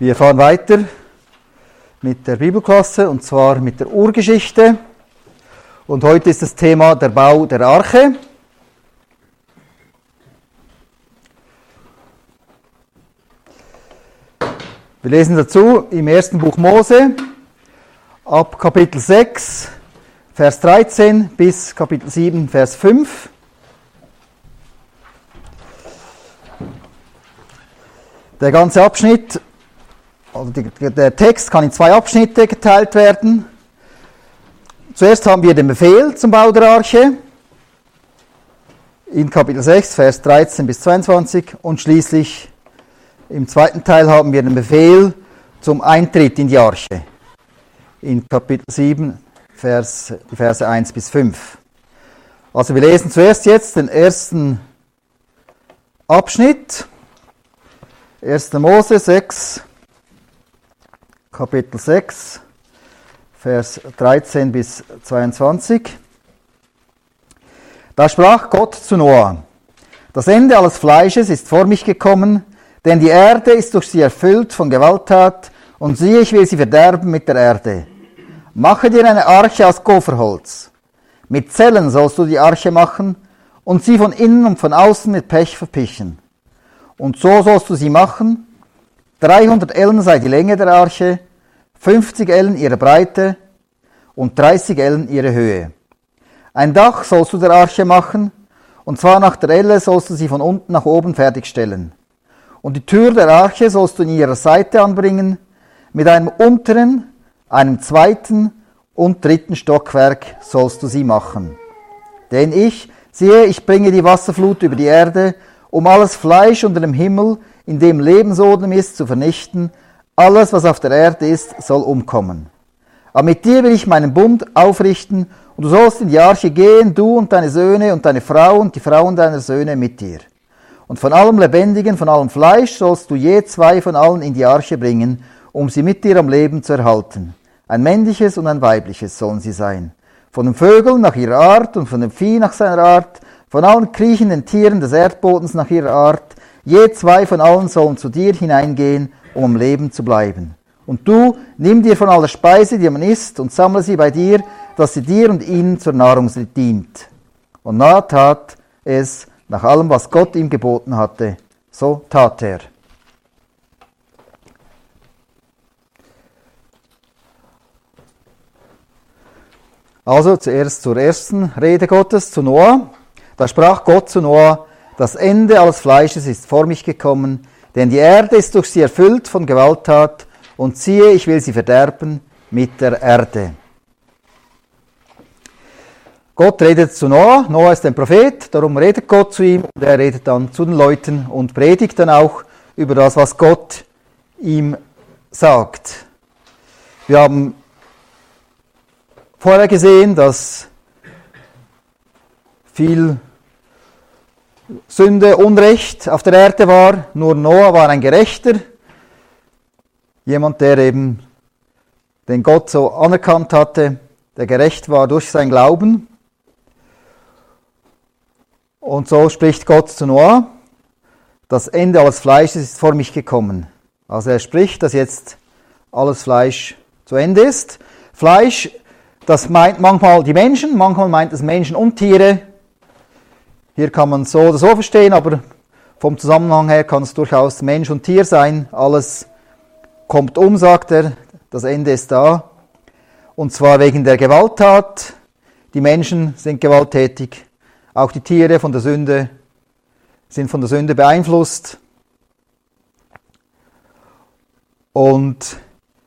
Wir fahren weiter mit der Bibelklasse und zwar mit der Urgeschichte. Und heute ist das Thema der Bau der Arche. Wir lesen dazu im ersten Buch Mose ab Kapitel 6, Vers 13 bis Kapitel 7, Vers 5. Der ganze Abschnitt also der Text kann in zwei Abschnitte geteilt werden. Zuerst haben wir den Befehl zum Bau der Arche in Kapitel 6, Vers 13 bis 22 und schließlich im zweiten Teil haben wir den Befehl zum Eintritt in die Arche in Kapitel 7, Vers, die Verse 1 bis 5. Also wir lesen zuerst jetzt den ersten Abschnitt, 1. Mose 6, Kapitel 6, Vers 13 bis 22. Da sprach Gott zu Noah, das Ende alles Fleisches ist vor mich gekommen, denn die Erde ist durch sie erfüllt von Gewalttat, und siehe, ich will sie verderben mit der Erde. Mache dir eine Arche aus Gopherholz. Mit Zellen sollst du die Arche machen und sie von innen und von außen mit Pech verpichen. Und so sollst du sie machen. 300 Ellen sei die Länge der Arche 50 Ellen ihre Breite und 30 Ellen ihre Höhe. Ein Dach sollst du der Arche machen, und zwar nach der Elle sollst du sie von unten nach oben fertigstellen. Und die Tür der Arche sollst du in ihrer Seite anbringen, mit einem unteren, einem zweiten und dritten Stockwerk sollst du sie machen. Denn ich, siehe, ich bringe die Wasserflut über die Erde, um alles Fleisch unter dem Himmel, in dem Lebensodem ist, zu vernichten, alles, was auf der Erde ist, soll umkommen. Aber mit dir will ich meinen Bund aufrichten, und du sollst in die Arche gehen, du und deine Söhne und deine Frau und die Frauen deiner Söhne mit dir. Und von allem Lebendigen, von allem Fleisch sollst du je zwei von allen in die Arche bringen, um sie mit dir am Leben zu erhalten. Ein männliches und ein weibliches sollen sie sein. Von den Vögeln nach ihrer Art und von dem Vieh nach seiner Art, von allen kriechenden Tieren des Erdbodens nach ihrer Art, je zwei von allen sollen zu dir hineingehen, um am Leben zu bleiben. Und du, nimm dir von aller Speise, die man isst, und sammle sie bei dir, dass sie dir und ihnen zur Nahrung dient. Und Noah tat es nach allem, was Gott ihm geboten hatte. So tat er. Also zuerst zur ersten Rede Gottes, zu Noah. Da sprach Gott zu Noah, das Ende alles Fleisches ist vor mich gekommen, denn die Erde ist durch sie erfüllt von Gewalttat, und siehe, ich will sie verderben mit der Erde. Gott redet zu Noah. Noah ist ein Prophet, darum redet Gott zu ihm und er redet dann zu den Leuten und predigt dann auch über das, was Gott ihm sagt. Wir haben vorher gesehen, dass viel Sünde, Unrecht auf der Erde war. Nur Noah war ein Gerechter. Jemand, der eben den Gott so anerkannt hatte, der gerecht war durch sein Glauben. Und so spricht Gott zu Noah, das Ende alles Fleisches ist vor mich gekommen. Also er spricht, dass jetzt alles Fleisch zu Ende ist. Fleisch, das meint manchmal die Menschen, manchmal meint es Menschen und Tiere. Hier kann man so oder so verstehen, aber vom Zusammenhang her kann es durchaus Mensch und Tier sein. Alles kommt um, sagt er, das Ende ist da. Und zwar wegen der Gewalttat. Die Menschen sind gewalttätig, auch die Tiere von der Sünde sind von der Sünde beeinflusst. Und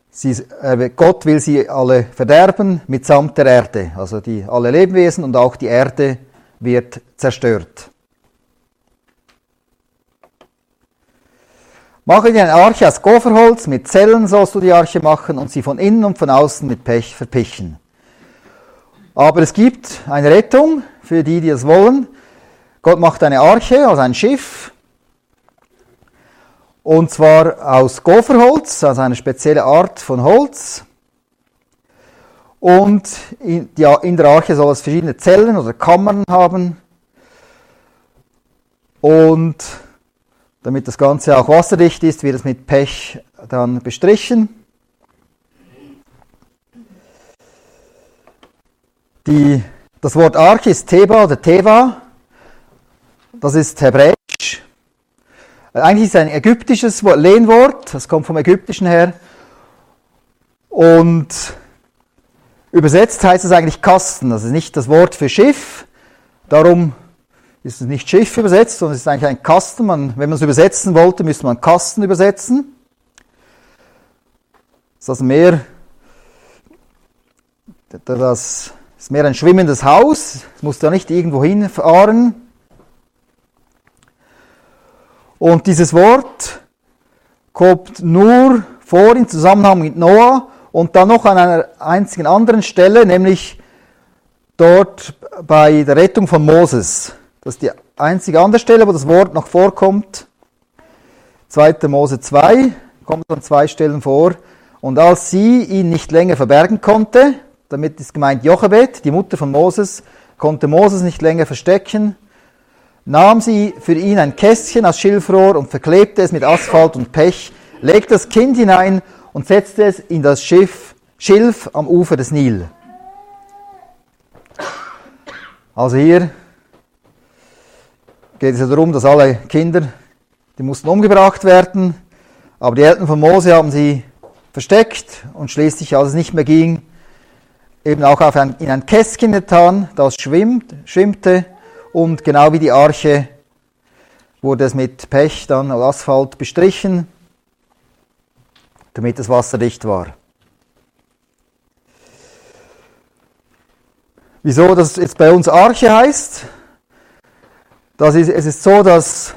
sie, äh, Gott will sie alle verderben mitsamt der Erde, also die, alle Lebewesen und auch die Erde wird zerstört. Mache dir eine Arche aus Gopherholz, mit Zellen sollst du die Arche machen und sie von innen und von außen mit Pech verpichen. Aber es gibt eine Rettung für die, die es wollen. Gott macht eine Arche, also ein Schiff, und zwar aus Gopherholz, also eine spezielle Art von Holz. Und in, ja, in der Arche soll es verschiedene Zellen oder Kammern haben. Und damit das Ganze auch wasserdicht ist, wird es mit Pech dann bestrichen. Die, das Wort Arche ist Teba oder Teva. Das ist hebräisch. Eigentlich ist es ein ägyptisches Lehnwort, das kommt vom Ägyptischen her. Und übersetzt heißt es eigentlich Kasten. Das ist nicht das Wort für Schiff. Darum ist es nicht Schiff übersetzt, sondern es ist eigentlich ein Kasten. Man, wenn man es übersetzen wollte, müsste man Kasten übersetzen. Das ist also mehr, das ist mehr ein schwimmendes Haus. Es muss da nicht irgendwo hinfahren. Und dieses Wort kommt nur vor im Zusammenhang mit Noah und dann noch an einer einzigen anderen Stelle, nämlich dort bei der Rettung von Moses. Das ist die einzige andere Stelle, wo das Wort noch vorkommt. 2. Mose 2 kommt an zwei Stellen vor. Und als sie ihn nicht länger verbergen konnte, damit ist gemeint Jochebed, die Mutter von Moses, konnte Moses nicht länger verstecken, nahm sie für ihn ein Kästchen aus Schilfrohr und verklebte es mit Asphalt und Pech, legte das Kind hinein und setzte es in das Schiff, Schilf am Ufer des Nil. Also hier geht es ja darum, dass alle Kinder, die mussten umgebracht werden, aber die Eltern von Mose haben sie versteckt und schließlich, als es nicht mehr ging, eben auch ein, in ein Kästchen getan, das schwimmt, schwimmte und genau wie die Arche wurde es mit Pech dann Asphalt bestrichen, damit das Wasser dicht war. Wieso das jetzt bei uns Arche heißt? Das ist, es ist so, dass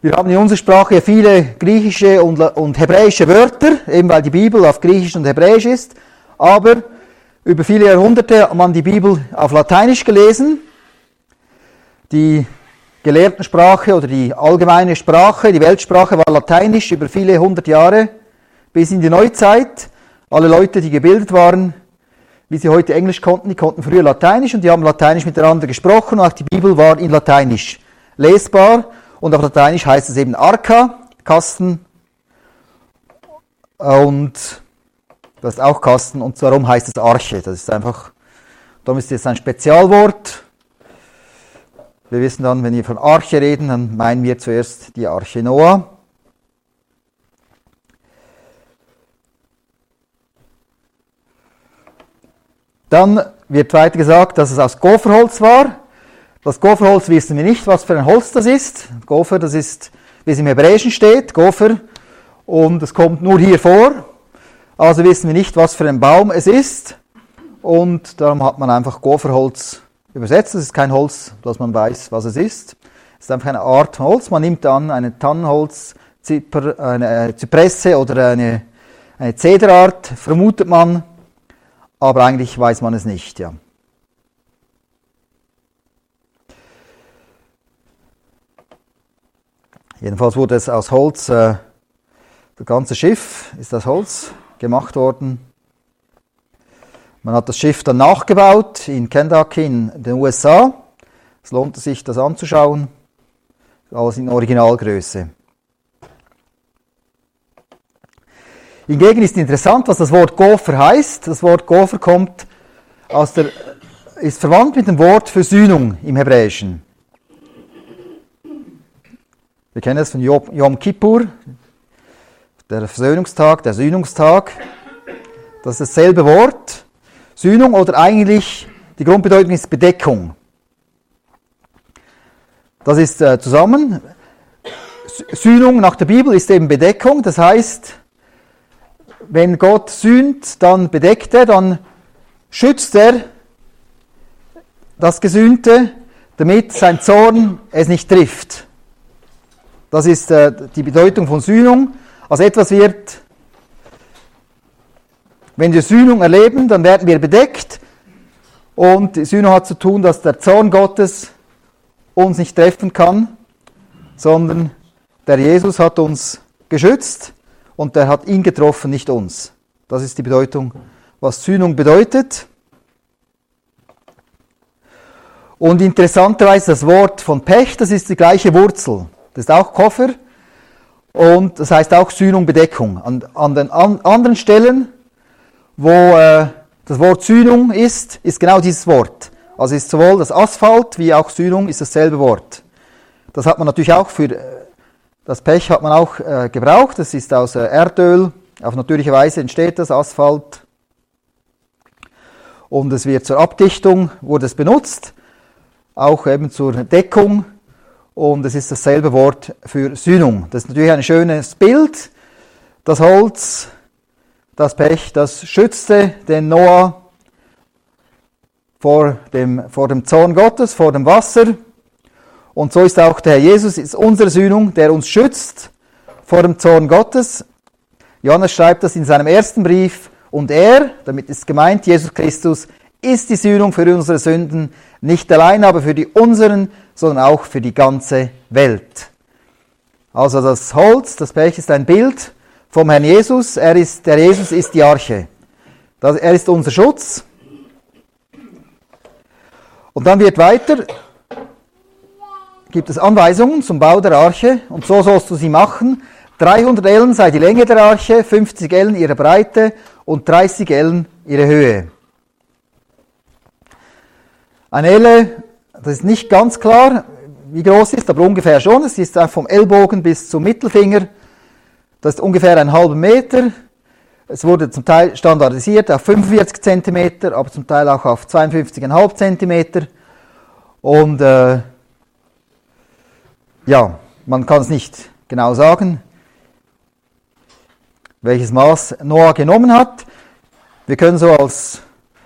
wir haben in unserer Sprache viele griechische und, und hebräische Wörter, eben weil die Bibel auf Griechisch und Hebräisch ist, aber über viele Jahrhunderte hat man die Bibel auf Lateinisch gelesen die Gelehrtensprache oder die allgemeine Sprache, die Weltsprache war Lateinisch über viele hundert Jahre bis in die Neuzeit. Alle Leute, die gebildet waren, wie sie heute Englisch konnten, die konnten früher Lateinisch und die haben Lateinisch miteinander gesprochen und auch die Bibel war in Lateinisch lesbar und auf Lateinisch heißt es eben Arca, Kasten und das ist auch Kasten und darum heißt es Arche. Das ist einfach, darum ist jetzt ein Spezialwort wir wissen dann, wenn wir von Arche reden, dann meinen wir zuerst die Arche Noah. Dann wird weiter gesagt, dass es aus Gopherholz war. Das Gopherholz wissen wir nicht, was für ein Holz das ist. Gopher, das ist, wie es im Hebräischen steht, Gopher. Und es kommt nur hier vor. Also wissen wir nicht, was für ein Baum es ist. Und darum hat man einfach Gopherholz übersetzt. Es ist kein Holz, dass man weiß, was es ist. Es ist einfach eine Art Holz. Man nimmt an eine Tannenholz, eine Zypresse oder eine, eine Zederart, vermutet man, aber eigentlich weiß man es nicht. Ja. Jedenfalls wurde es aus Holz, äh, das ganze Schiff ist aus Holz gemacht worden. Man hat das Schiff dann nachgebaut in Kentucky in den USA. Es lohnt sich, das anzuschauen. Alles in Originalgröße. Hingegen ist interessant, was das Wort Gopher heißt. Das Wort Gopher kommt aus der, ist verwandt mit dem Wort Versöhnung im Hebräischen. Wir kennen es von Yom Kippur, der Versöhnungstag, der Sühnungstag. Das ist dasselbe Wort. Sühnung oder eigentlich die Grundbedeutung ist Bedeckung. Das ist äh, zusammen. Sühnung nach der Bibel ist eben Bedeckung. Das heißt, wenn Gott sühnt, dann bedeckt er, dann schützt er das Gesühnte, damit sein Zorn es nicht trifft. Das ist äh, die Bedeutung von Sühnung. Also etwas wird wenn wir Sühnung erleben, dann werden wir bedeckt. Und Sühnung hat zu tun, dass der Zorn Gottes uns nicht treffen kann, sondern der Jesus hat uns geschützt und der hat ihn getroffen, nicht uns. Das ist die Bedeutung, was Sühnung bedeutet. Und interessanterweise das Wort von Pech, das ist die gleiche Wurzel. Das ist auch Koffer. Und das heißt auch Sühnung, Bedeckung. An, an den an, anderen Stellen, wo äh, das Wort Sühnung ist, ist genau dieses Wort. Also ist sowohl das Asphalt wie auch Sühnung ist dasselbe Wort. Das hat man natürlich auch für äh, das Pech hat man auch äh, gebraucht. Das ist aus äh, Erdöl. Auf natürliche Weise entsteht das Asphalt. Und es wird zur Abdichtung wurde es benutzt, auch eben zur Deckung. Und es ist dasselbe Wort für Sühnung. Das ist natürlich ein schönes Bild. Das Holz, das Pech, das schützte den Noah vor dem, vor dem Zorn Gottes, vor dem Wasser. Und so ist auch der Herr Jesus, ist unsere Sühnung, der uns schützt vor dem Zorn Gottes. Johannes schreibt das in seinem ersten Brief. Und er, damit ist gemeint, Jesus Christus, ist die Sühnung für unsere Sünden, nicht allein aber für die unseren, sondern auch für die ganze Welt. Also das Holz, das Pech ist ein Bild vom Herrn Jesus. Er ist, der Jesus ist die Arche. Das, er ist unser Schutz. Und dann wird weiter gibt es Anweisungen zum Bau der Arche und so sollst du sie machen. 300 Ellen sei die Länge der Arche, 50 Ellen ihre Breite und 30 Ellen ihre Höhe. Eine Elle, das ist nicht ganz klar, wie groß ist, aber ungefähr schon. Es ist vom Ellbogen bis zum Mittelfinger. Das ist ungefähr ein halber Meter. Es wurde zum Teil standardisiert auf 45 cm, aber zum Teil auch auf 52,5 cm. Und äh, ja, man kann es nicht genau sagen, welches Maß Noah genommen hat. Wir können so als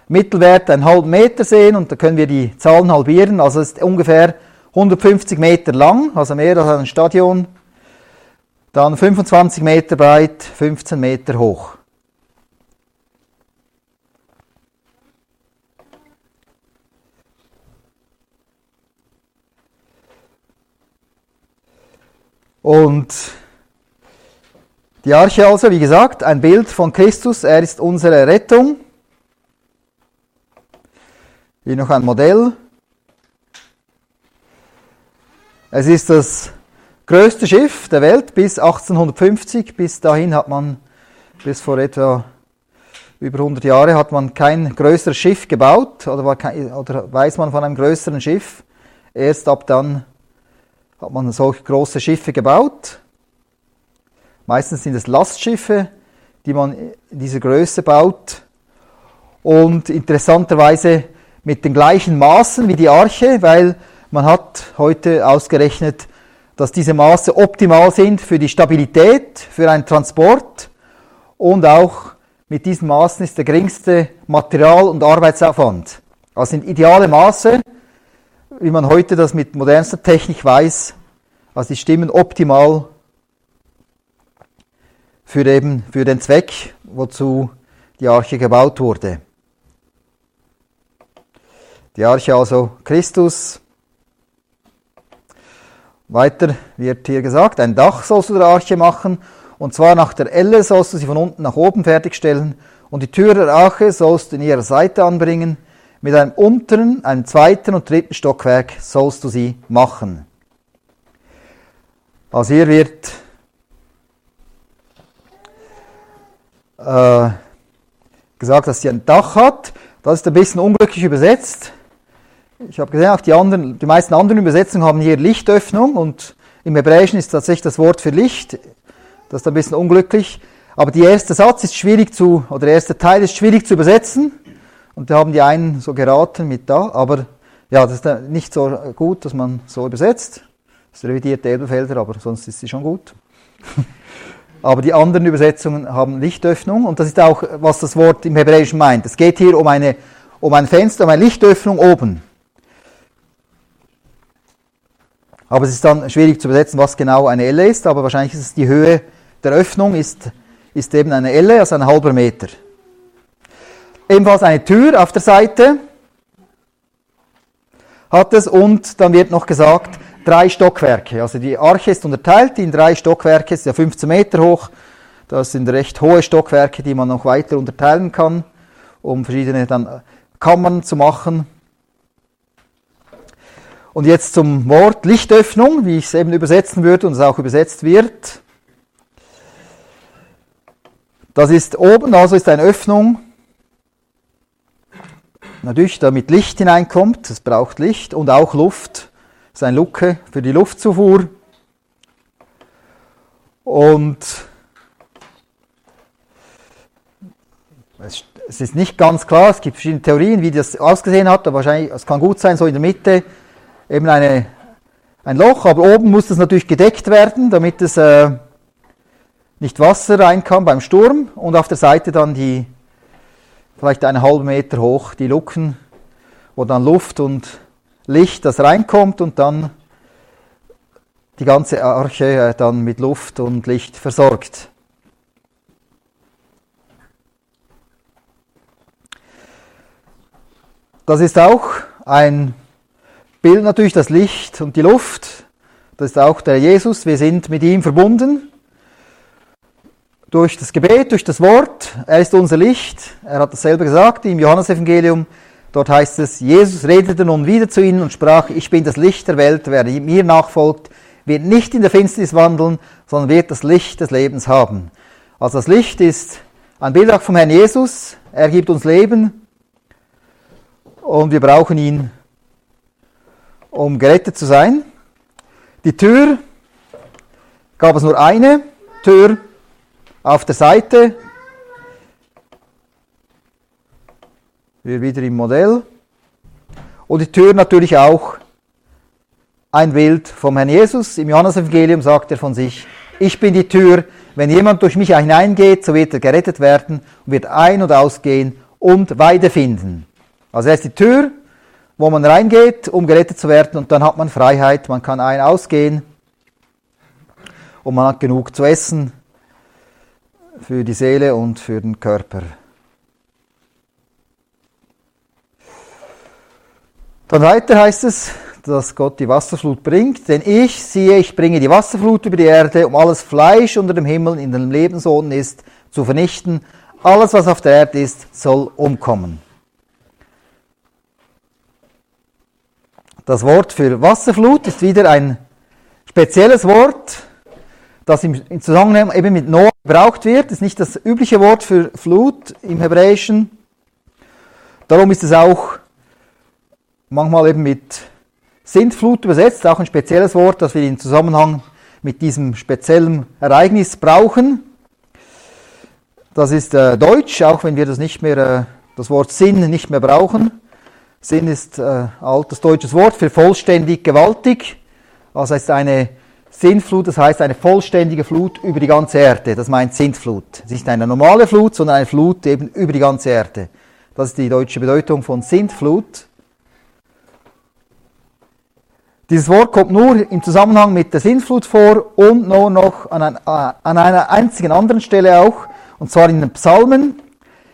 Mittelwert einen halben Meter sehen und da können wir die Zahlen halbieren. Also es ist ungefähr 150 Meter lang, also mehr als ein Stadion. Dann 25 Meter breit, 15 Meter hoch. Und die Arche also, wie gesagt, ein Bild von Christus, er ist unsere Rettung. Hier noch ein Modell. Es ist das größte Schiff der Welt bis 1850. Bis dahin hat man, bis vor etwa über 100 Jahren, hat man kein größeres Schiff gebaut oder, kein, oder weiß man von einem größeren Schiff. Erst ab dann hat man solche große Schiffe gebaut. Meistens sind es Lastschiffe, die man in dieser Größe baut. Und interessanterweise mit den gleichen Maßen wie die Arche, weil man hat heute ausgerechnet, dass diese Maße optimal sind für die Stabilität, für einen Transport und auch mit diesen Maßen ist der geringste Material- und Arbeitsaufwand. Also sind ideale Maße, wie man heute das mit modernster Technik weiß, also die stimmen optimal für, eben, für den Zweck, wozu die Arche gebaut wurde. Die Arche also Christus. Weiter wird hier gesagt, ein Dach sollst du der Arche machen, und zwar nach der Elle sollst du sie von unten nach oben fertigstellen, und die Tür der Arche sollst du in ihrer Seite anbringen, mit einem unteren, einem zweiten und dritten Stockwerk sollst du sie machen. Also hier wird äh, gesagt, dass sie ein Dach hat. Das ist ein bisschen unglücklich übersetzt. Ich habe gesehen, auch die, anderen, die meisten anderen Übersetzungen haben hier Lichtöffnung und im Hebräischen ist tatsächlich das Wort für Licht. Das ist ein bisschen unglücklich. Aber der erste Satz ist schwierig zu, oder der erste Teil ist schwierig zu übersetzen. Und da haben die einen so geraten mit da, aber ja, das ist nicht so gut, dass man so übersetzt. Das revidiert Elberfelder, aber sonst ist sie schon gut. aber die anderen Übersetzungen haben Lichtöffnung und das ist auch, was das Wort im Hebräischen meint. Es geht hier um, eine, um ein Fenster, um eine Lichtöffnung oben. Aber es ist dann schwierig zu übersetzen, was genau eine Elle ist, aber wahrscheinlich ist es die Höhe der Öffnung, ist, ist eben eine Elle, also ein halber Meter. Ebenfalls eine Tür auf der Seite hat es und dann wird noch gesagt, drei Stockwerke. Also die Arche ist unterteilt in drei Stockwerke, ist ja 15 Meter hoch. Das sind recht hohe Stockwerke, die man noch weiter unterteilen kann, um verschiedene dann Kammern zu machen. Und jetzt zum Wort Lichtöffnung, wie ich es eben übersetzen würde und es auch übersetzt wird. Das ist oben, also ist eine Öffnung, natürlich damit Licht hineinkommt, es braucht Licht und auch Luft, das ist eine Luke für die Luftzufuhr. Und es ist nicht ganz klar, es gibt verschiedene Theorien, wie das ausgesehen hat, aber wahrscheinlich, es kann gut sein, so in der Mitte eben eine, ein Loch, aber oben muss das natürlich gedeckt werden, damit es äh, nicht Wasser rein kann beim Sturm und auf der Seite dann die, vielleicht einen halben Meter hoch, die Luken, wo dann Luft und Licht, das reinkommt und dann die ganze Arche äh, dann mit Luft und Licht versorgt. Das ist auch ein Bild natürlich, das Licht und die Luft. Das ist auch der Jesus. Wir sind mit ihm verbunden. Durch das Gebet, durch das Wort. Er ist unser Licht. Er hat das selber gesagt im Johannesevangelium. Dort heißt es, Jesus redete nun wieder zu ihnen und sprach, ich bin das Licht der Welt. Wer mir nachfolgt, wird nicht in der Finsternis wandeln, sondern wird das Licht des Lebens haben. Also das Licht ist ein auch vom Herrn Jesus. Er gibt uns Leben und wir brauchen ihn, um gerettet zu sein. Die Tür gab es nur eine Tür auf der Seite. Wir wieder im Modell. Und die Tür natürlich auch ein Bild vom Herrn Jesus. Im Johannesevangelium sagt er von sich, ich bin die Tür, wenn jemand durch mich hineingeht, so wird er gerettet werden und wird ein- und ausgehen und Weide finden. Also er ist die Tür, wo man reingeht, um gerettet zu werden und dann hat man Freiheit, man kann ein- ausgehen und man hat genug zu essen für die Seele und für den Körper. Dann weiter heißt es, dass Gott die Wasserflut bringt, denn ich siehe, ich bringe die Wasserflut über die Erde, um alles Fleisch unter dem Himmel in dem Lebenssohn ist, zu vernichten. Alles, was auf der Erde ist, soll umkommen. Das Wort für Wasserflut ist wieder ein spezielles Wort, das im Zusammenhang eben mit Noah gebraucht wird. Ist nicht das übliche Wort für Flut im Hebräischen. Darum ist es auch manchmal eben mit Sintflut übersetzt, auch ein spezielles Wort, das wir im Zusammenhang mit diesem speziellen Ereignis brauchen. Das ist äh, Deutsch, auch wenn wir das nicht mehr, äh, das Wort Sinn nicht mehr brauchen. Sinn ist äh, altes deutsches Wort für vollständig gewaltig. Also ist eine Sintflut, das heißt eine vollständige Flut über die ganze Erde. Das meint Sintflut. Es ist nicht eine normale Flut, sondern eine Flut eben über die ganze Erde. Das ist die deutsche Bedeutung von Sintflut. Dieses Wort kommt nur im Zusammenhang mit der Sintflut vor und nur noch an, ein, an einer einzigen anderen Stelle auch, und zwar in den Psalmen,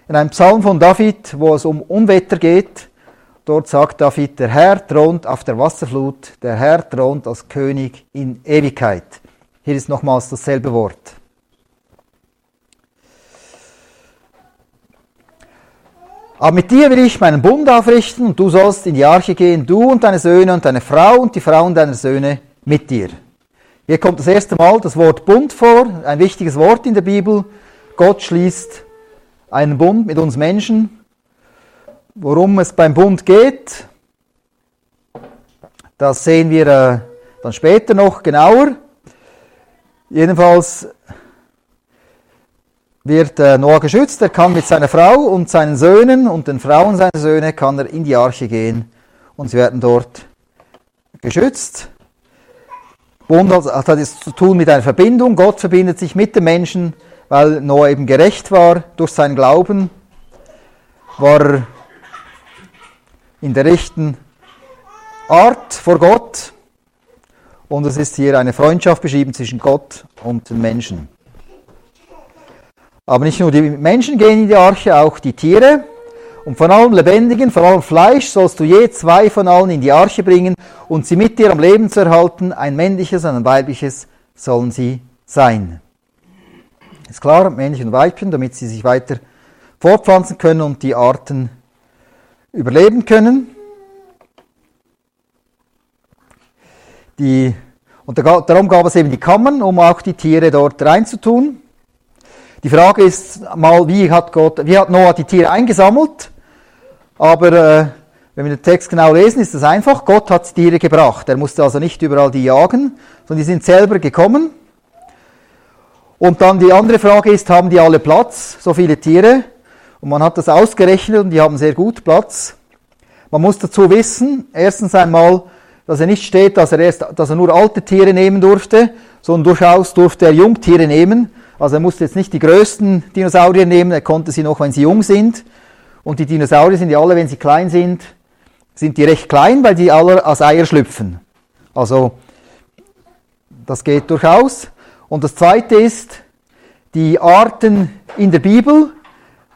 in einem Psalm von David, wo es um Unwetter geht. Dort sagt David, der Herr thront auf der Wasserflut, der Herr thront als König in Ewigkeit. Hier ist nochmals dasselbe Wort. Aber mit dir will ich meinen Bund aufrichten und du sollst in die Arche gehen, du und deine Söhne und deine Frau und die Frauen deiner Söhne mit dir. Hier kommt das erste Mal das Wort Bund vor, ein wichtiges Wort in der Bibel. Gott schließt einen Bund mit uns Menschen Worum es beim Bund geht, das sehen wir äh, dann später noch genauer. Jedenfalls wird äh, Noah geschützt, er kann mit seiner Frau und seinen Söhnen und den Frauen seiner Söhne kann er in die Arche gehen und sie werden dort geschützt. Bund hat es zu tun mit einer Verbindung. Gott verbindet sich mit den Menschen, weil Noah eben gerecht war durch seinen Glauben, war er in der rechten Art vor Gott. Und es ist hier eine Freundschaft beschrieben zwischen Gott und den Menschen. Aber nicht nur die Menschen gehen in die Arche, auch die Tiere. Und von allem Lebendigen, von allem Fleisch sollst du je zwei von allen in die Arche bringen und sie mit dir am Leben zu erhalten. Ein männliches und ein weibliches sollen sie sein. Ist klar, männlich und Weibchen, damit sie sich weiter fortpflanzen können und die Arten überleben können. Die, und darum gab es eben die Kammern, um auch die Tiere dort reinzutun. Die Frage ist mal, wie hat Gott, wie hat Noah die Tiere eingesammelt? Aber äh, wenn wir den Text genau lesen, ist es einfach. Gott hat die Tiere gebracht. Er musste also nicht überall die jagen, sondern die sind selber gekommen. Und dann die andere Frage ist, haben die alle Platz, so viele Tiere? Und man hat das ausgerechnet und die haben sehr gut Platz. Man muss dazu wissen, erstens einmal, dass er nicht steht, dass er, erst, dass er nur alte Tiere nehmen durfte, sondern durchaus durfte er Jungtiere nehmen. Also er musste jetzt nicht die größten Dinosaurier nehmen, er konnte sie noch, wenn sie jung sind. Und die Dinosaurier sind ja alle, wenn sie klein sind, sind die recht klein, weil die alle als Eier schlüpfen. Also das geht durchaus. Und das Zweite ist, die Arten in der Bibel,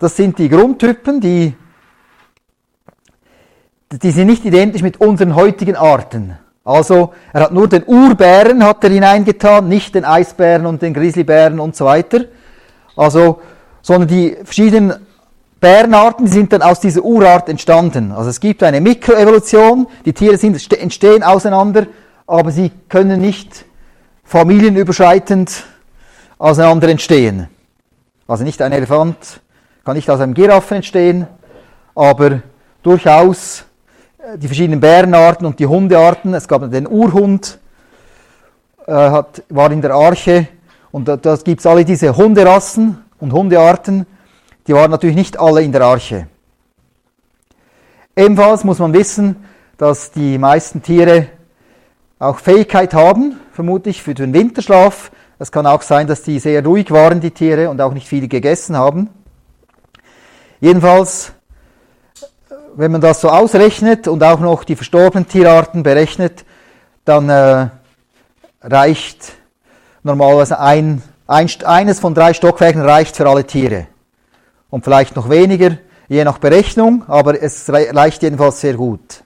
das sind die Grundtypen, die, die sind nicht identisch mit unseren heutigen Arten. Also er hat nur den Urbären hat er hineingetan, nicht den Eisbären und den Grizzlybären und so weiter. Also, sondern die verschiedenen Bärenarten sind dann aus dieser Urart entstanden. Also es gibt eine Mikroevolution, die Tiere sind, entstehen auseinander, aber sie können nicht familienüberschreitend auseinander entstehen. Also nicht ein Elefant kann nicht aus einem Giraffen entstehen, aber durchaus äh, die verschiedenen Bärenarten und die Hundearten. Es gab den Urhund, äh, hat, war in der Arche und da, da gibt es alle diese Hunderassen und Hundearten die waren natürlich nicht alle in der Arche. Ebenfalls muss man wissen, dass die meisten Tiere auch Fähigkeit haben, vermutlich für den Winterschlaf. Es kann auch sein, dass die sehr ruhig waren, die Tiere, und auch nicht viel gegessen haben. Jedenfalls, wenn man das so ausrechnet und auch noch die verstorbenen Tierarten berechnet, dann äh, reicht normalerweise ein, ein, eines von drei Stockwerken reicht für alle Tiere und vielleicht noch weniger, je nach Berechnung, aber es reicht jedenfalls sehr gut.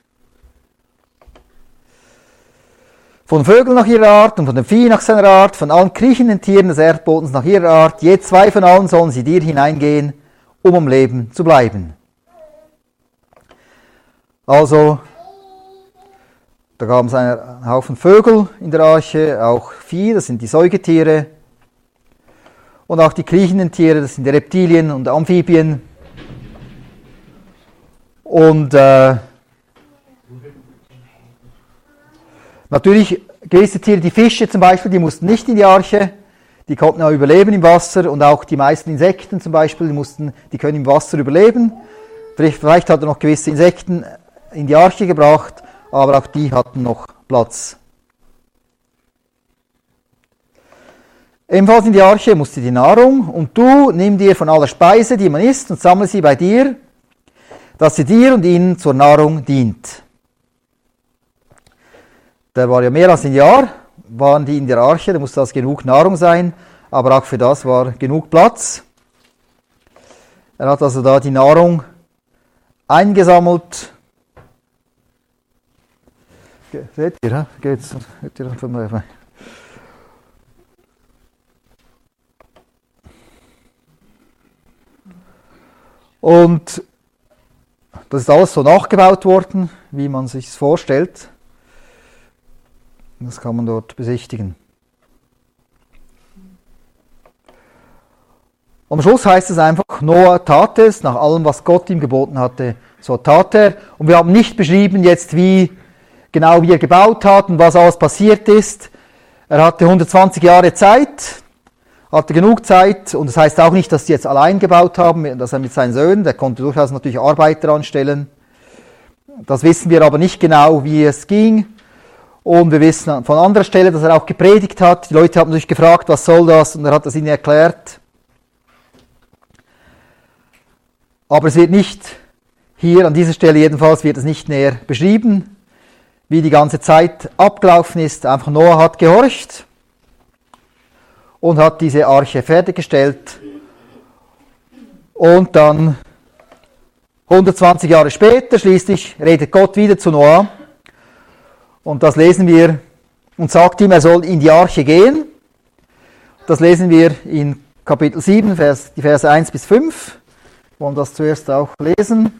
Von Vögeln nach ihrer Art und von dem Vieh nach seiner Art, von allen kriechenden Tieren des Erdbodens nach ihrer Art, je zwei von allen sollen sie dir hineingehen, um am Leben zu bleiben. Also, da gab es einen Haufen Vögel in der Arche, auch Vieh, das sind die Säugetiere, und auch die kriechenden Tiere, das sind die Reptilien und Amphibien. Und äh, natürlich gewisse Tiere, die Fische zum Beispiel, die mussten nicht in die Arche, die konnten auch überleben im Wasser und auch die meisten Insekten zum Beispiel, die, mussten, die können im Wasser überleben. Vielleicht, vielleicht hat er noch gewisse Insekten in die Arche gebracht, aber auch die hatten noch Platz. Ebenfalls in die Arche musste die Nahrung, und du nimm dir von aller Speise, die man isst, und sammle sie bei dir, dass sie dir und ihnen zur Nahrung dient. Da war ja mehr als ein Jahr, waren die in der Arche, da musste das genug Nahrung sein, aber auch für das war genug Platz. Er hat also da die Nahrung eingesammelt. Seht ihr, geht's? Seht ihr Und das ist alles so nachgebaut worden, wie man sich es vorstellt. Das kann man dort besichtigen. Am Schluss heißt es einfach, Noah tat es nach allem, was Gott ihm geboten hatte, so tat er. Und wir haben nicht beschrieben jetzt, wie genau wie er gebaut hat und was alles passiert ist. Er hatte 120 Jahre Zeit, hatte genug Zeit und das heißt auch nicht, dass sie jetzt allein gebaut haben, dass er mit seinen Söhnen, der konnte durchaus natürlich Arbeiter anstellen. Das wissen wir aber nicht genau, wie es ging. Und wir wissen von anderer Stelle, dass er auch gepredigt hat. Die Leute haben natürlich gefragt, was soll das? Und er hat das ihnen erklärt. Aber es wird nicht, hier an dieser Stelle jedenfalls, wird es nicht näher beschrieben, wie die ganze Zeit abgelaufen ist. Einfach Noah hat gehorcht und hat diese Arche fertiggestellt. Und dann 120 Jahre später schließlich redet Gott wieder zu Noah und das lesen wir und sagt ihm, er soll in die Arche gehen. Das lesen wir in Kapitel 7, Vers, die Verse 1 bis 5. Wir wollen das zuerst auch lesen.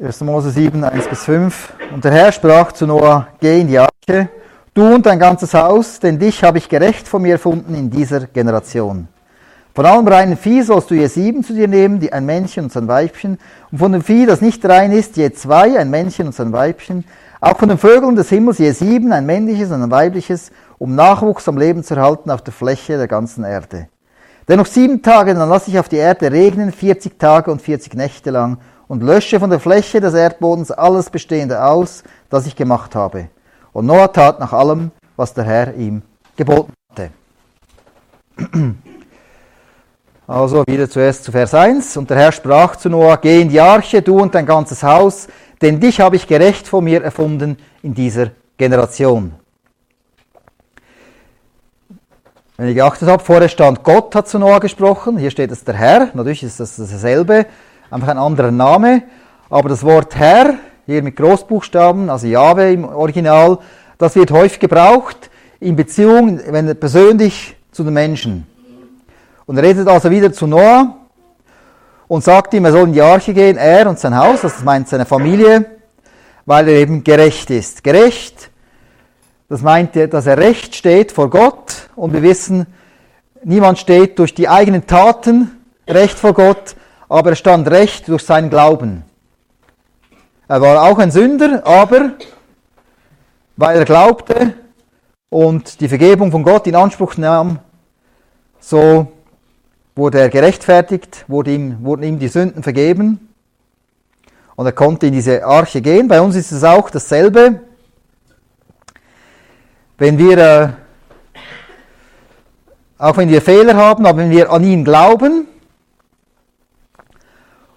1. Mose 7, 1 bis 5. Und der Herr sprach zu Noah, geh in die Arche, du und dein ganzes Haus, denn dich habe ich gerecht von mir erfunden in dieser Generation. Von allem reinen Vieh sollst du je sieben zu dir nehmen, die ein Männchen und sein Weibchen, und von dem Vieh, das nicht rein ist, je zwei, ein Männchen und sein Weibchen, auch von den Vögeln des Himmels je sieben, ein männliches und ein weibliches, um Nachwuchs am Leben zu erhalten auf der Fläche der ganzen Erde. Dennoch sieben Tage, dann lasse ich auf die Erde regnen, 40 Tage und 40 Nächte lang, und lösche von der Fläche des Erdbodens alles Bestehende aus, das ich gemacht habe. Und Noah tat nach allem, was der Herr ihm geboten hatte. Also wieder zuerst zu Vers 1. Und der Herr sprach zu Noah, geh in die Arche, du und dein ganzes Haus, denn dich habe ich gerecht vor mir erfunden in dieser Generation. Wenn ihr geachtet habt, vorher stand Gott hat zu Noah gesprochen, hier steht es der Herr, natürlich ist das dasselbe, einfach ein anderer Name, aber das Wort Herr, hier mit Großbuchstaben, also Jahwe im Original, das wird häufig gebraucht in Beziehung, wenn persönlich zu den Menschen. Und er redet also wieder zu Noah und sagt ihm, er soll in die Arche gehen, er und sein Haus, das meint seine Familie, weil er eben gerecht ist. Gerecht das meint, dass er recht steht vor Gott und wir wissen, niemand steht durch die eigenen Taten recht vor Gott, aber er stand recht durch seinen Glauben. Er war auch ein Sünder, aber weil er glaubte und die Vergebung von Gott in Anspruch nahm, so wurde er gerechtfertigt, wurde ihm, wurden ihm die Sünden vergeben und er konnte in diese Arche gehen. Bei uns ist es auch dasselbe. Wenn wir, äh, auch wenn wir Fehler haben, aber wenn wir an ihn glauben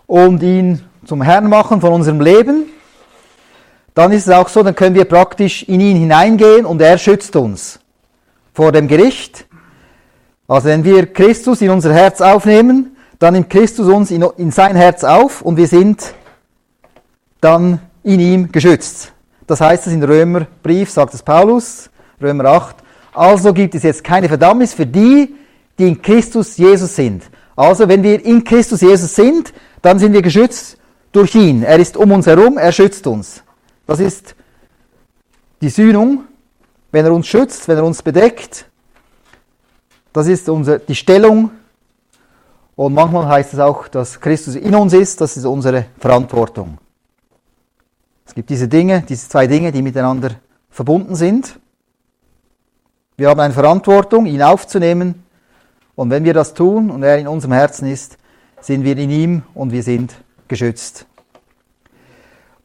und ihn zum Herrn machen von unserem Leben, dann ist es auch so, dann können wir praktisch in ihn hineingehen und er schützt uns vor dem Gericht. Also wenn wir Christus in unser Herz aufnehmen, dann nimmt Christus uns in, in sein Herz auf und wir sind dann in ihm geschützt. Das heißt es in Römerbrief, sagt es Paulus, Römer 8. Also gibt es jetzt keine Verdammnis für die, die in Christus Jesus sind. Also wenn wir in Christus Jesus sind, dann sind wir geschützt durch ihn. Er ist um uns herum, er schützt uns. Das ist die Sühnung, wenn er uns schützt, wenn er uns bedeckt. Das ist unsere, die Stellung. Und manchmal heißt es auch, dass Christus in uns ist. Das ist unsere Verantwortung. Es gibt diese Dinge, diese zwei Dinge, die miteinander verbunden sind. Wir haben eine Verantwortung, ihn aufzunehmen. Und wenn wir das tun und er in unserem Herzen ist, sind wir in ihm und wir sind geschützt.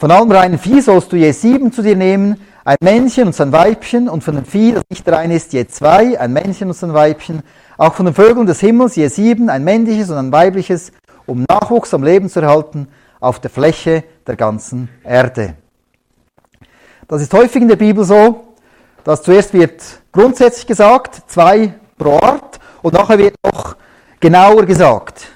Von allem reinen Vieh sollst du je sieben zu dir nehmen, ein Männchen und sein Weibchen, und von dem Vieh, das nicht rein ist, je zwei, ein Männchen und sein Weibchen, auch von den Vögeln des Himmels je sieben, ein männliches und ein weibliches, um Nachwuchs am Leben zu erhalten auf der Fläche der ganzen Erde. Das ist häufig in der Bibel so, dass zuerst wird grundsätzlich gesagt, zwei pro Art, und nachher wird noch genauer gesagt.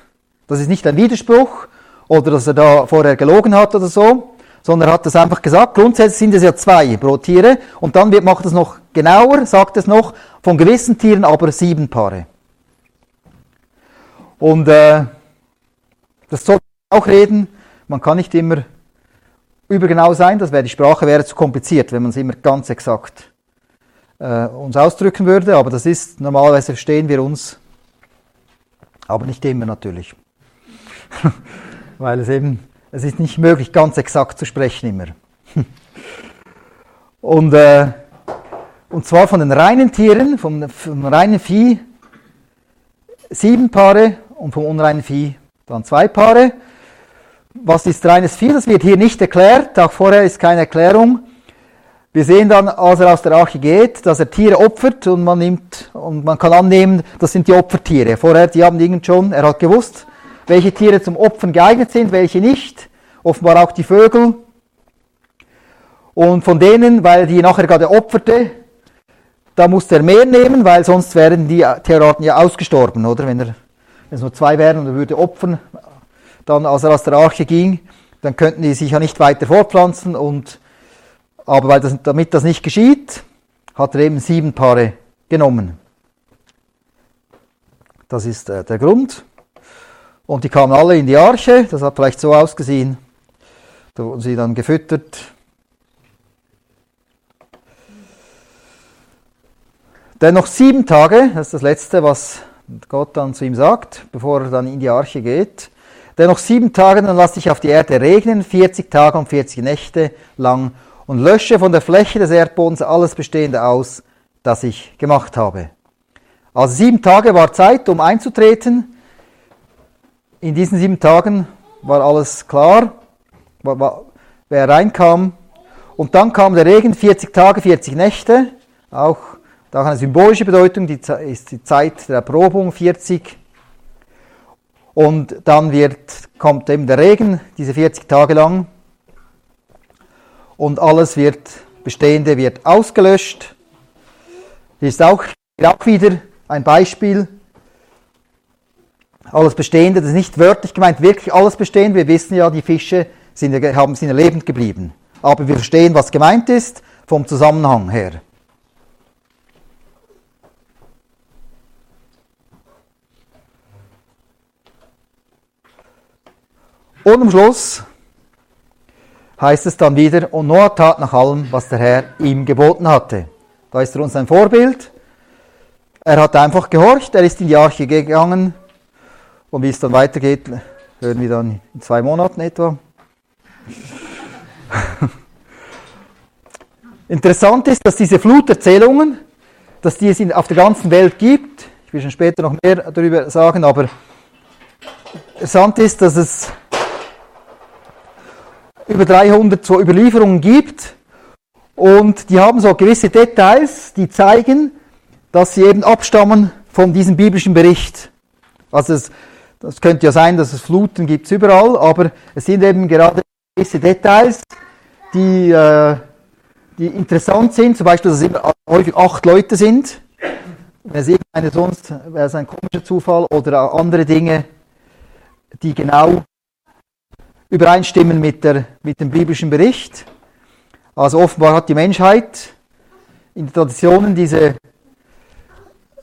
Das ist nicht ein Widerspruch oder dass er da vorher gelogen hat oder so, sondern er hat das einfach gesagt. Grundsätzlich sind es ja zwei pro Tiere und dann wird, macht es noch genauer, sagt es noch, von gewissen Tieren aber sieben Paare. Und äh, das soll auch reden, man kann nicht immer übergenau sein, das wäre die Sprache wäre zu kompliziert, wenn man es immer ganz exakt äh, uns ausdrücken würde, aber das ist, normalerweise verstehen wir uns, aber nicht immer natürlich. Weil es eben, es ist nicht möglich, ganz exakt zu sprechen immer. und, äh, und zwar von den reinen Tieren, vom, vom reinen Vieh sieben Paare und vom unreinen Vieh dann zwei Paare. Was ist reines Vieh? Das wird hier nicht erklärt, auch vorher ist keine Erklärung. Wir sehen dann, als er aus der Arche geht, dass er Tiere opfert und man nimmt, und man kann annehmen, das sind die Opfertiere. Vorher, die haben irgend schon, er hat gewusst, welche Tiere zum Opfern geeignet sind, welche nicht. Offenbar auch die Vögel. Und von denen, weil die nachher gerade opferte, da musste er mehr nehmen, weil sonst wären die Tierarten ja ausgestorben, oder? Wenn, er, wenn es nur zwei wären und er würde opfern, dann, als er aus der Arche ging, dann könnten die sich ja nicht weiter fortpflanzen und aber weil das, damit das nicht geschieht, hat er eben sieben Paare genommen. Das ist äh, der Grund. Und die kamen alle in die Arche, das hat vielleicht so ausgesehen. Da wurden sie dann gefüttert. Denn noch sieben Tage, das ist das Letzte, was Gott dann zu ihm sagt, bevor er dann in die Arche geht. Denn noch sieben Tage, dann lasse ich auf die Erde regnen, 40 Tage und 40 Nächte lang und lösche von der Fläche des Erdbodens alles Bestehende aus, das ich gemacht habe. Also sieben Tage war Zeit, um einzutreten. In diesen sieben Tagen war alles klar, wer reinkam. Und dann kam der Regen, 40 Tage, 40 Nächte, auch da eine symbolische Bedeutung, die ist die Zeit der Erprobung, 40. Und dann wird, kommt eben der Regen, diese 40 Tage lang. Und alles wird, Bestehende wird ausgelöscht. Hier ist auch, auch wieder ein Beispiel. Alles Bestehende, das ist nicht wörtlich gemeint, wirklich alles Bestehende. Wir wissen ja, die Fische sind, haben, sind lebend geblieben. Aber wir verstehen, was gemeint ist vom Zusammenhang her. Und am Schluss heißt es dann wieder, und Noah tat nach allem, was der Herr ihm geboten hatte. Da ist er uns ein Vorbild. Er hat einfach gehorcht, er ist in die Arche gegangen. Und wie es dann weitergeht, hören wir dann in zwei Monaten etwa. Interessant ist, dass diese Fluterzählungen, dass die es auf der ganzen Welt gibt, ich will schon später noch mehr darüber sagen, aber interessant ist, dass es über 300 so Überlieferungen gibt und die haben so gewisse Details, die zeigen, dass sie eben abstammen von diesem biblischen Bericht. Also es, das könnte ja sein, dass es Fluten gibt überall, aber es sind eben gerade gewisse Details, die, äh, die interessant sind. Zum Beispiel, dass es immer häufig acht Leute sind. Wenn es irgendeine sonst, wäre es ein komischer Zufall oder andere Dinge, die genau übereinstimmen mit, der, mit dem biblischen Bericht. Also offenbar hat die Menschheit in den Traditionen diese,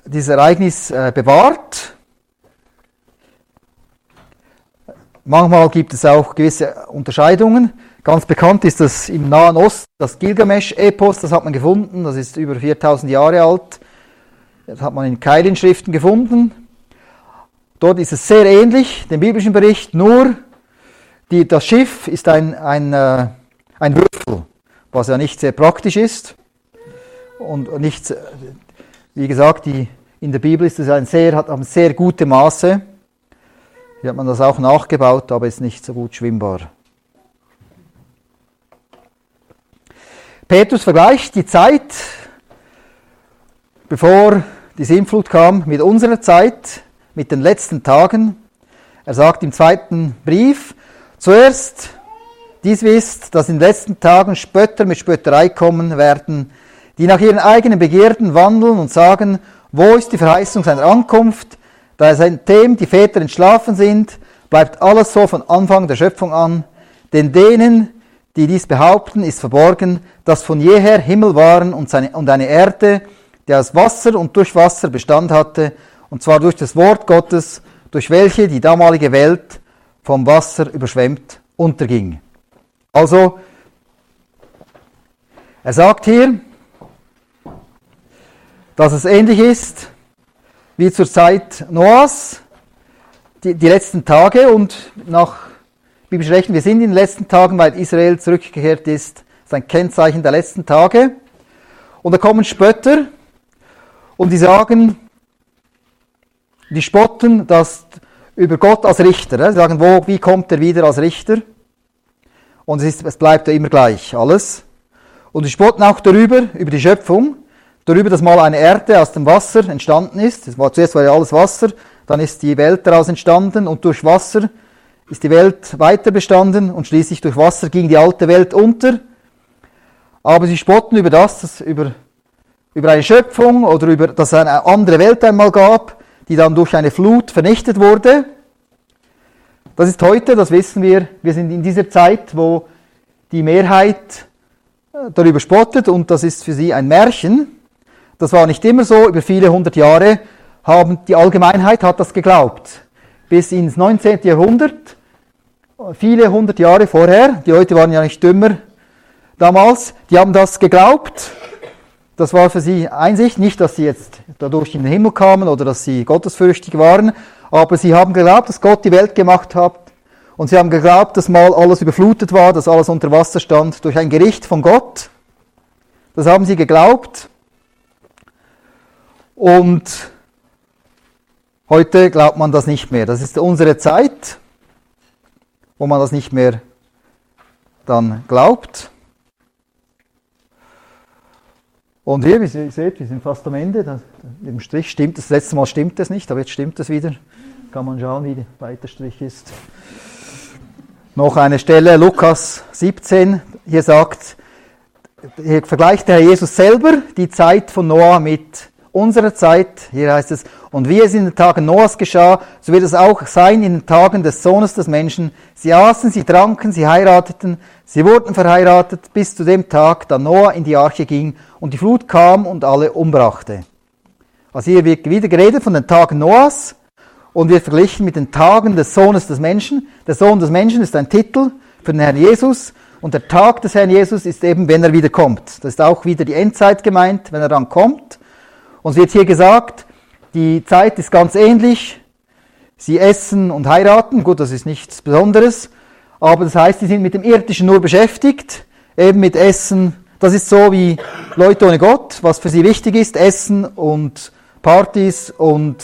dieses Ereignis äh, bewahrt. Manchmal gibt es auch gewisse Unterscheidungen. Ganz bekannt ist das im Nahen Osten, das Gilgamesch-Epos, das hat man gefunden, das ist über 4000 Jahre alt. Das hat man in Keilinschriften gefunden. Dort ist es sehr ähnlich, dem biblischen Bericht, nur die, das Schiff ist ein, ein, äh, ein Würfel, was ja nicht sehr praktisch ist. Und nicht, wie gesagt, die, in der Bibel ist es ein sehr, hat ein sehr gute Maße. Hier hat man das auch nachgebaut, aber ist nicht so gut schwimmbar. Petrus vergleicht die Zeit, bevor die Sintflut kam, mit unserer Zeit, mit den letzten Tagen. Er sagt im zweiten Brief, Zuerst, dies wisst, dass in den letzten Tagen Spötter mit Spötterei kommen werden, die nach ihren eigenen Begierden wandeln und sagen, wo ist die Verheißung seiner Ankunft? Da seitdem die Väter entschlafen sind, bleibt alles so von Anfang der Schöpfung an. Denn denen, die dies behaupten, ist verborgen, dass von jeher Himmel waren und, seine, und eine Erde, die aus Wasser und durch Wasser Bestand hatte, und zwar durch das Wort Gottes, durch welche die damalige Welt vom Wasser überschwemmt unterging. Also, er sagt hier, dass es ähnlich ist wie zur Zeit Noahs, die, die letzten Tage und nach biblischen Rechten, wir sind in den letzten Tagen, weil Israel zurückgekehrt ist, das ist ein Kennzeichen der letzten Tage. Und da kommen Spötter und die sagen, die spotten, dass über Gott als Richter. Sie sagen, wo, wie kommt er wieder als Richter? Und es, ist, es bleibt ja immer gleich, alles. Und sie spotten auch darüber, über die Schöpfung, darüber, dass mal eine Erde aus dem Wasser entstanden ist. War, zuerst war ja alles Wasser, dann ist die Welt daraus entstanden und durch Wasser ist die Welt weiter bestanden und schließlich durch Wasser ging die alte Welt unter. Aber sie spotten über das, dass über, über eine Schöpfung oder über, dass es eine andere Welt einmal gab, die dann durch eine Flut vernichtet wurde. Das ist heute, das wissen wir, wir sind in dieser Zeit, wo die Mehrheit äh, darüber spottet und das ist für sie ein Märchen. Das war nicht immer so, über viele hundert Jahre haben die Allgemeinheit hat das geglaubt. Bis ins 19. Jahrhundert, viele hundert Jahre vorher, die Leute waren ja nicht dümmer damals, die haben das geglaubt Das war für sie Einsicht, nicht, dass sie jetzt dadurch in den Himmel kamen oder dass sie gottesfürchtig waren, aber sie haben geglaubt, dass Gott die Welt gemacht hat und sie haben geglaubt, dass mal alles überflutet war, dass alles unter Wasser stand durch ein Gericht von Gott. Das haben sie geglaubt. Und heute glaubt man das nicht mehr. Das ist unsere Zeit, wo man das nicht mehr dann glaubt. Und hier, wie ihr seht, wir sind fast am Ende. Das, Im Strich stimmt das letzte Mal stimmt es nicht, aber jetzt stimmt es wieder. Kann man schauen, wie weit der Strich ist. Noch eine Stelle, Lukas 17. Hier sagt, hier vergleicht der Herr Jesus selber die Zeit von Noah mit unserer Zeit. Hier heißt es, und wie es in den Tagen Noahs geschah, so wird es auch sein in den Tagen des Sohnes des Menschen. Sie aßen, sie tranken, sie heirateten, sie wurden verheiratet bis zu dem Tag, da Noah in die Arche ging und die Flut kam und alle umbrachte. Also hier wird wieder geredet von den Tagen Noahs und wird verglichen mit den Tagen des Sohnes des Menschen. Der Sohn des Menschen ist ein Titel für den Herrn Jesus und der Tag des Herrn Jesus ist eben, wenn er wieder kommt. Das ist auch wieder die Endzeit gemeint, wenn er dann kommt. Und es wird hier gesagt, die Zeit ist ganz ähnlich. Sie essen und heiraten. Gut, das ist nichts Besonderes. Aber das heißt, sie sind mit dem Irdischen nur beschäftigt. Eben mit Essen, das ist so wie Leute ohne Gott, was für sie wichtig ist, Essen und Partys und,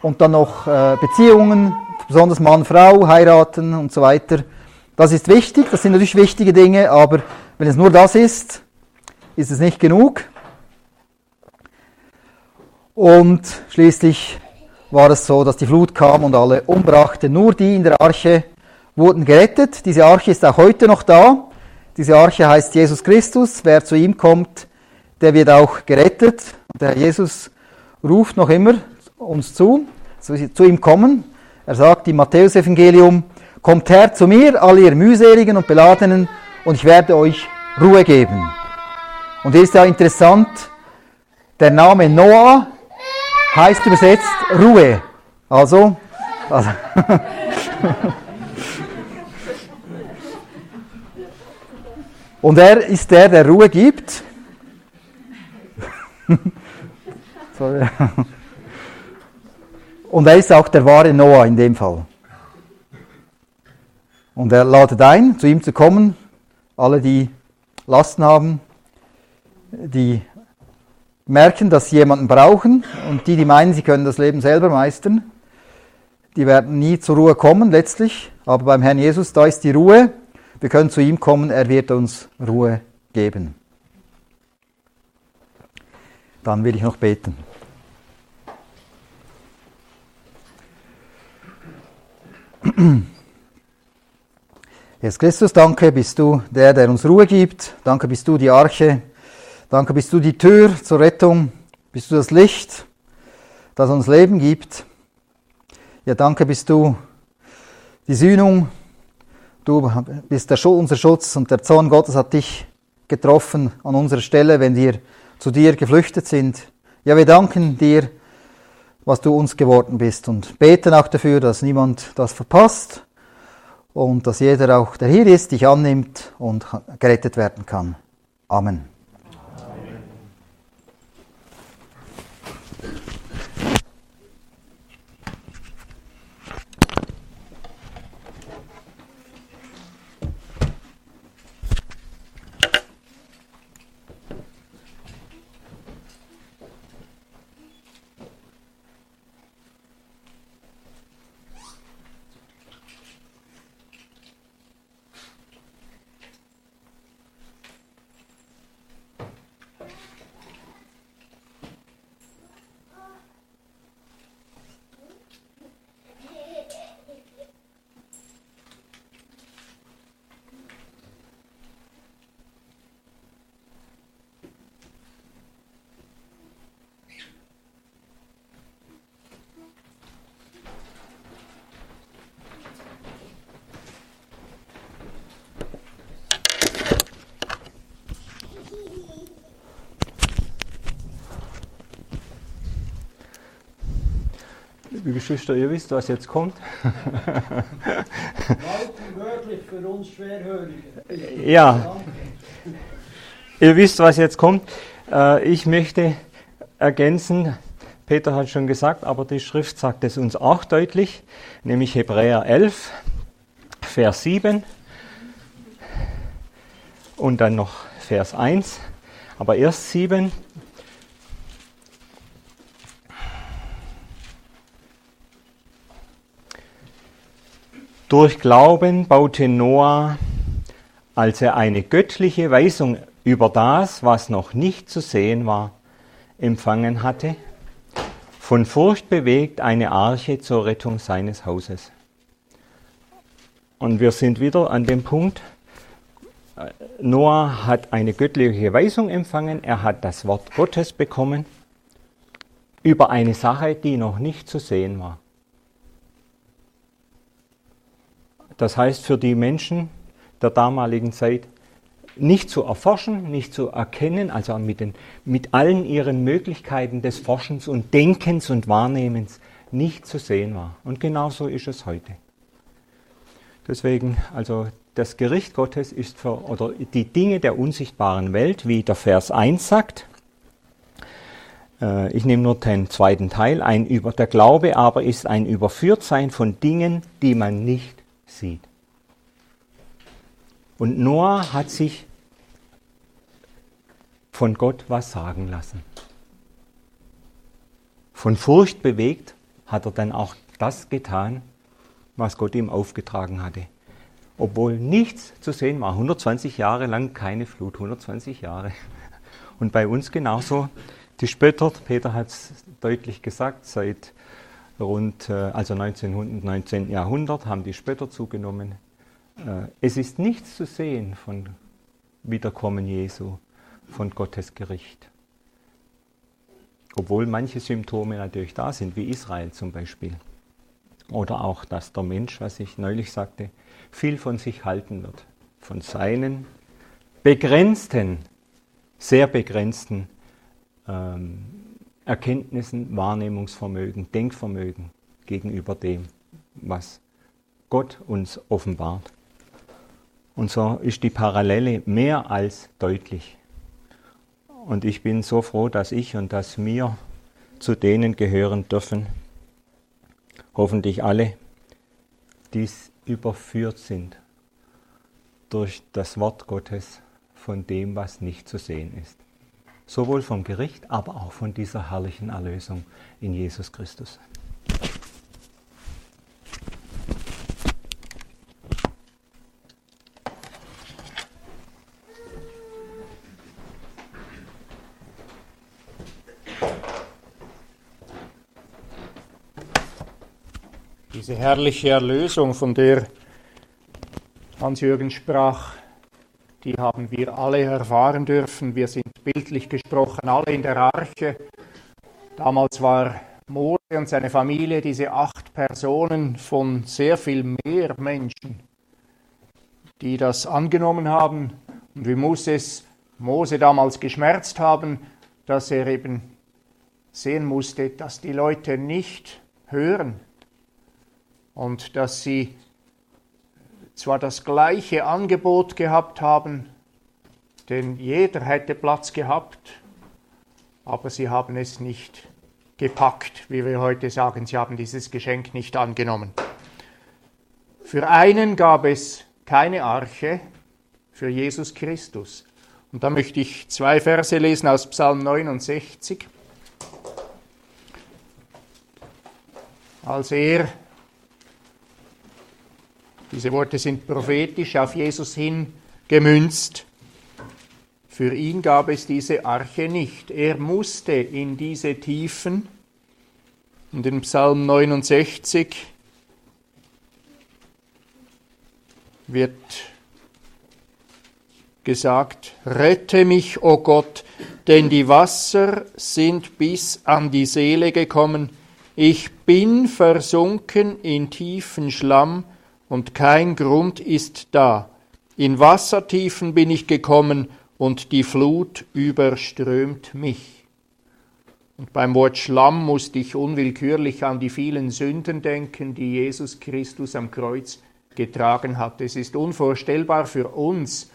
und dann noch äh, Beziehungen, besonders Mann, Frau, heiraten und so weiter. Das ist wichtig, das sind natürlich wichtige Dinge, aber wenn es nur das ist, ist es nicht genug. Und schließlich war es so, dass die Flut kam und alle umbrachte. Nur die in der Arche wurden gerettet. Diese Arche ist auch heute noch da. Diese Arche heißt Jesus Christus. Wer zu ihm kommt, der wird auch gerettet. Der Herr Jesus ruft noch immer uns zu, zu ihm kommen. Er sagt im Matthäusevangelium, kommt her zu mir, alle ihr mühseligen und beladenen, und ich werde euch Ruhe geben. Und hier ist ja interessant, der Name Noah heißt übersetzt Ruhe. Also, also Und er ist der, der Ruhe gibt. Und er ist auch der wahre Noah in dem Fall. Und er ladet ein, zu ihm zu kommen, alle, die Lasten haben, die merken, dass sie jemanden brauchen und die, die meinen, sie können das Leben selber meistern, die werden nie zur Ruhe kommen letztlich. Aber beim Herrn Jesus, da ist die Ruhe wir können zu ihm kommen, er wird uns Ruhe geben. Dann will ich noch beten. Jesus Christus, danke bist du der, der uns Ruhe gibt. Danke bist du die Arche. Danke bist du die Tür zur Rettung. Bist du das Licht, das uns Leben gibt. Ja, danke bist du die Sühnung, Du bist der, unser Schutz und der Zorn Gottes hat dich getroffen an unserer Stelle, wenn wir zu dir geflüchtet sind. Ja, wir danken dir, was du uns geworden bist und beten auch dafür, dass niemand das verpasst und dass jeder auch, der hier ist, dich annimmt und gerettet werden kann. Amen. Geschwister, ihr wisst, was jetzt kommt. wörtlich für uns Schwerhörige. Ja. Ihr wisst, was jetzt kommt. Äh, ich möchte ergänzen, Peter hat schon gesagt, aber die Schrift sagt es uns auch deutlich, nämlich Hebräer 11, Vers 7 und dann noch Vers 1, aber erst 7. Durch Glauben baute Noah, als er eine göttliche Weisung über das, was noch nicht zu sehen war, empfangen hatte, von Furcht bewegt eine Arche zur Rettung seines Hauses. Und wir sind wieder an dem Punkt, Noah hat eine göttliche Weisung empfangen, er hat das Wort Gottes bekommen über eine Sache, die noch nicht zu sehen war. Das heißt für die Menschen der damaligen Zeit nicht zu erforschen, nicht zu erkennen, also mit, den, mit allen ihren Möglichkeiten des Forschens und Denkens und Wahrnehmens nicht zu sehen war. Und genauso ist es heute. Deswegen, also das Gericht Gottes ist für, oder die Dinge der unsichtbaren Welt, wie der Vers 1 sagt. Äh, ich nehme nur den zweiten Teil. Ein über, der Glaube aber ist ein Überführtsein von Dingen, die man nicht sieht. Und Noah hat sich von Gott was sagen lassen. Von Furcht bewegt hat er dann auch das getan, was Gott ihm aufgetragen hatte. Obwohl nichts zu sehen war. 120 Jahre lang keine Flut, 120 Jahre. Und bei uns genauso. Die Spötter, Peter hat es deutlich gesagt, seit rund, äh, also 1900, 19. Jahrhundert haben die Spötter zugenommen. Äh, es ist nichts zu sehen von Wiederkommen Jesu, von Gottes Gericht. Obwohl manche Symptome natürlich da sind, wie Israel zum Beispiel. Oder auch, dass der Mensch, was ich neulich sagte, viel von sich halten wird. Von seinen begrenzten, sehr begrenzten ähm, Erkenntnissen, Wahrnehmungsvermögen, Denkvermögen gegenüber dem, was Gott uns offenbart. Und so ist die Parallele mehr als deutlich. Und ich bin so froh, dass ich und dass wir zu denen gehören dürfen, hoffentlich alle, die überführt sind durch das Wort Gottes von dem, was nicht zu sehen ist. Sowohl vom Gericht, aber auch von dieser herrlichen Erlösung in Jesus Christus. Diese herrliche Erlösung, von der Hans-Jürgen sprach, die haben wir alle erfahren dürfen. Wir sind bildlich gesprochen alle in der Arche. Damals war Mose und seine Familie, diese acht Personen von sehr viel mehr Menschen, die das angenommen haben. Und wie muss es Mose damals geschmerzt haben, dass er eben sehen musste, dass die Leute nicht hören, und dass sie zwar das gleiche Angebot gehabt haben, denn jeder hätte Platz gehabt, aber sie haben es nicht gepackt, wie wir heute sagen, sie haben dieses Geschenk nicht angenommen. Für einen gab es keine Arche, für Jesus Christus. Und da möchte ich zwei Verse lesen aus Psalm 69. Als er diese Worte sind prophetisch auf Jesus hin gemünzt. Für ihn gab es diese Arche nicht. Er musste in diese Tiefen. Und in Psalm 69 wird gesagt, rette mich, o oh Gott, denn die Wasser sind bis an die Seele gekommen. Ich bin versunken in tiefen Schlamm, und kein Grund ist da. In Wassertiefen bin ich gekommen und die Flut überströmt mich. Und beim Wort Schlamm musste ich unwillkürlich an die vielen Sünden denken, die Jesus Christus am Kreuz getragen hat. Es ist unvorstellbar für uns,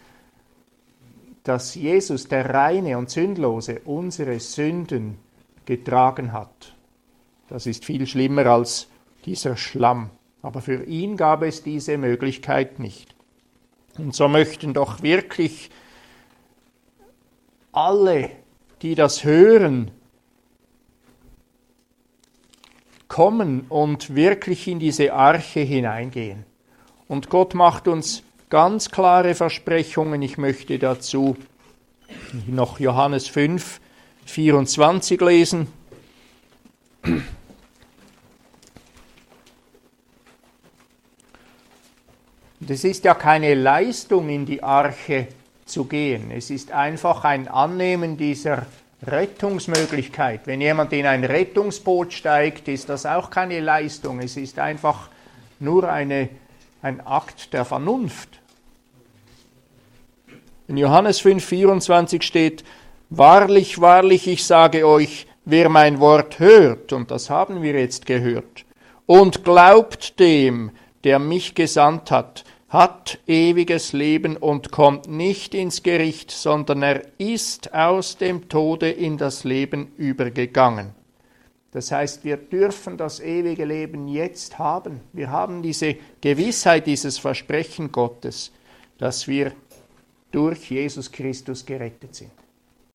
dass Jesus, der reine und sündlose, unsere Sünden getragen hat. Das ist viel schlimmer als dieser Schlamm. Aber für ihn gab es diese Möglichkeit nicht. Und so möchten doch wirklich alle, die das hören, kommen und wirklich in diese Arche hineingehen. Und Gott macht uns ganz klare Versprechungen. Ich möchte dazu noch Johannes 5, 24 lesen. Und es ist ja keine Leistung, in die Arche zu gehen. Es ist einfach ein Annehmen dieser Rettungsmöglichkeit. Wenn jemand in ein Rettungsboot steigt, ist das auch keine Leistung. Es ist einfach nur eine, ein Akt der Vernunft. In Johannes 5,24 steht, Wahrlich, wahrlich, ich sage euch, wer mein Wort hört, und das haben wir jetzt gehört, und glaubt dem, der mich gesandt hat, hat ewiges Leben und kommt nicht ins Gericht, sondern er ist aus dem Tode in das Leben übergegangen. Das heißt, wir dürfen das ewige Leben jetzt haben. Wir haben diese Gewissheit, dieses Versprechen Gottes, dass wir durch Jesus Christus gerettet sind.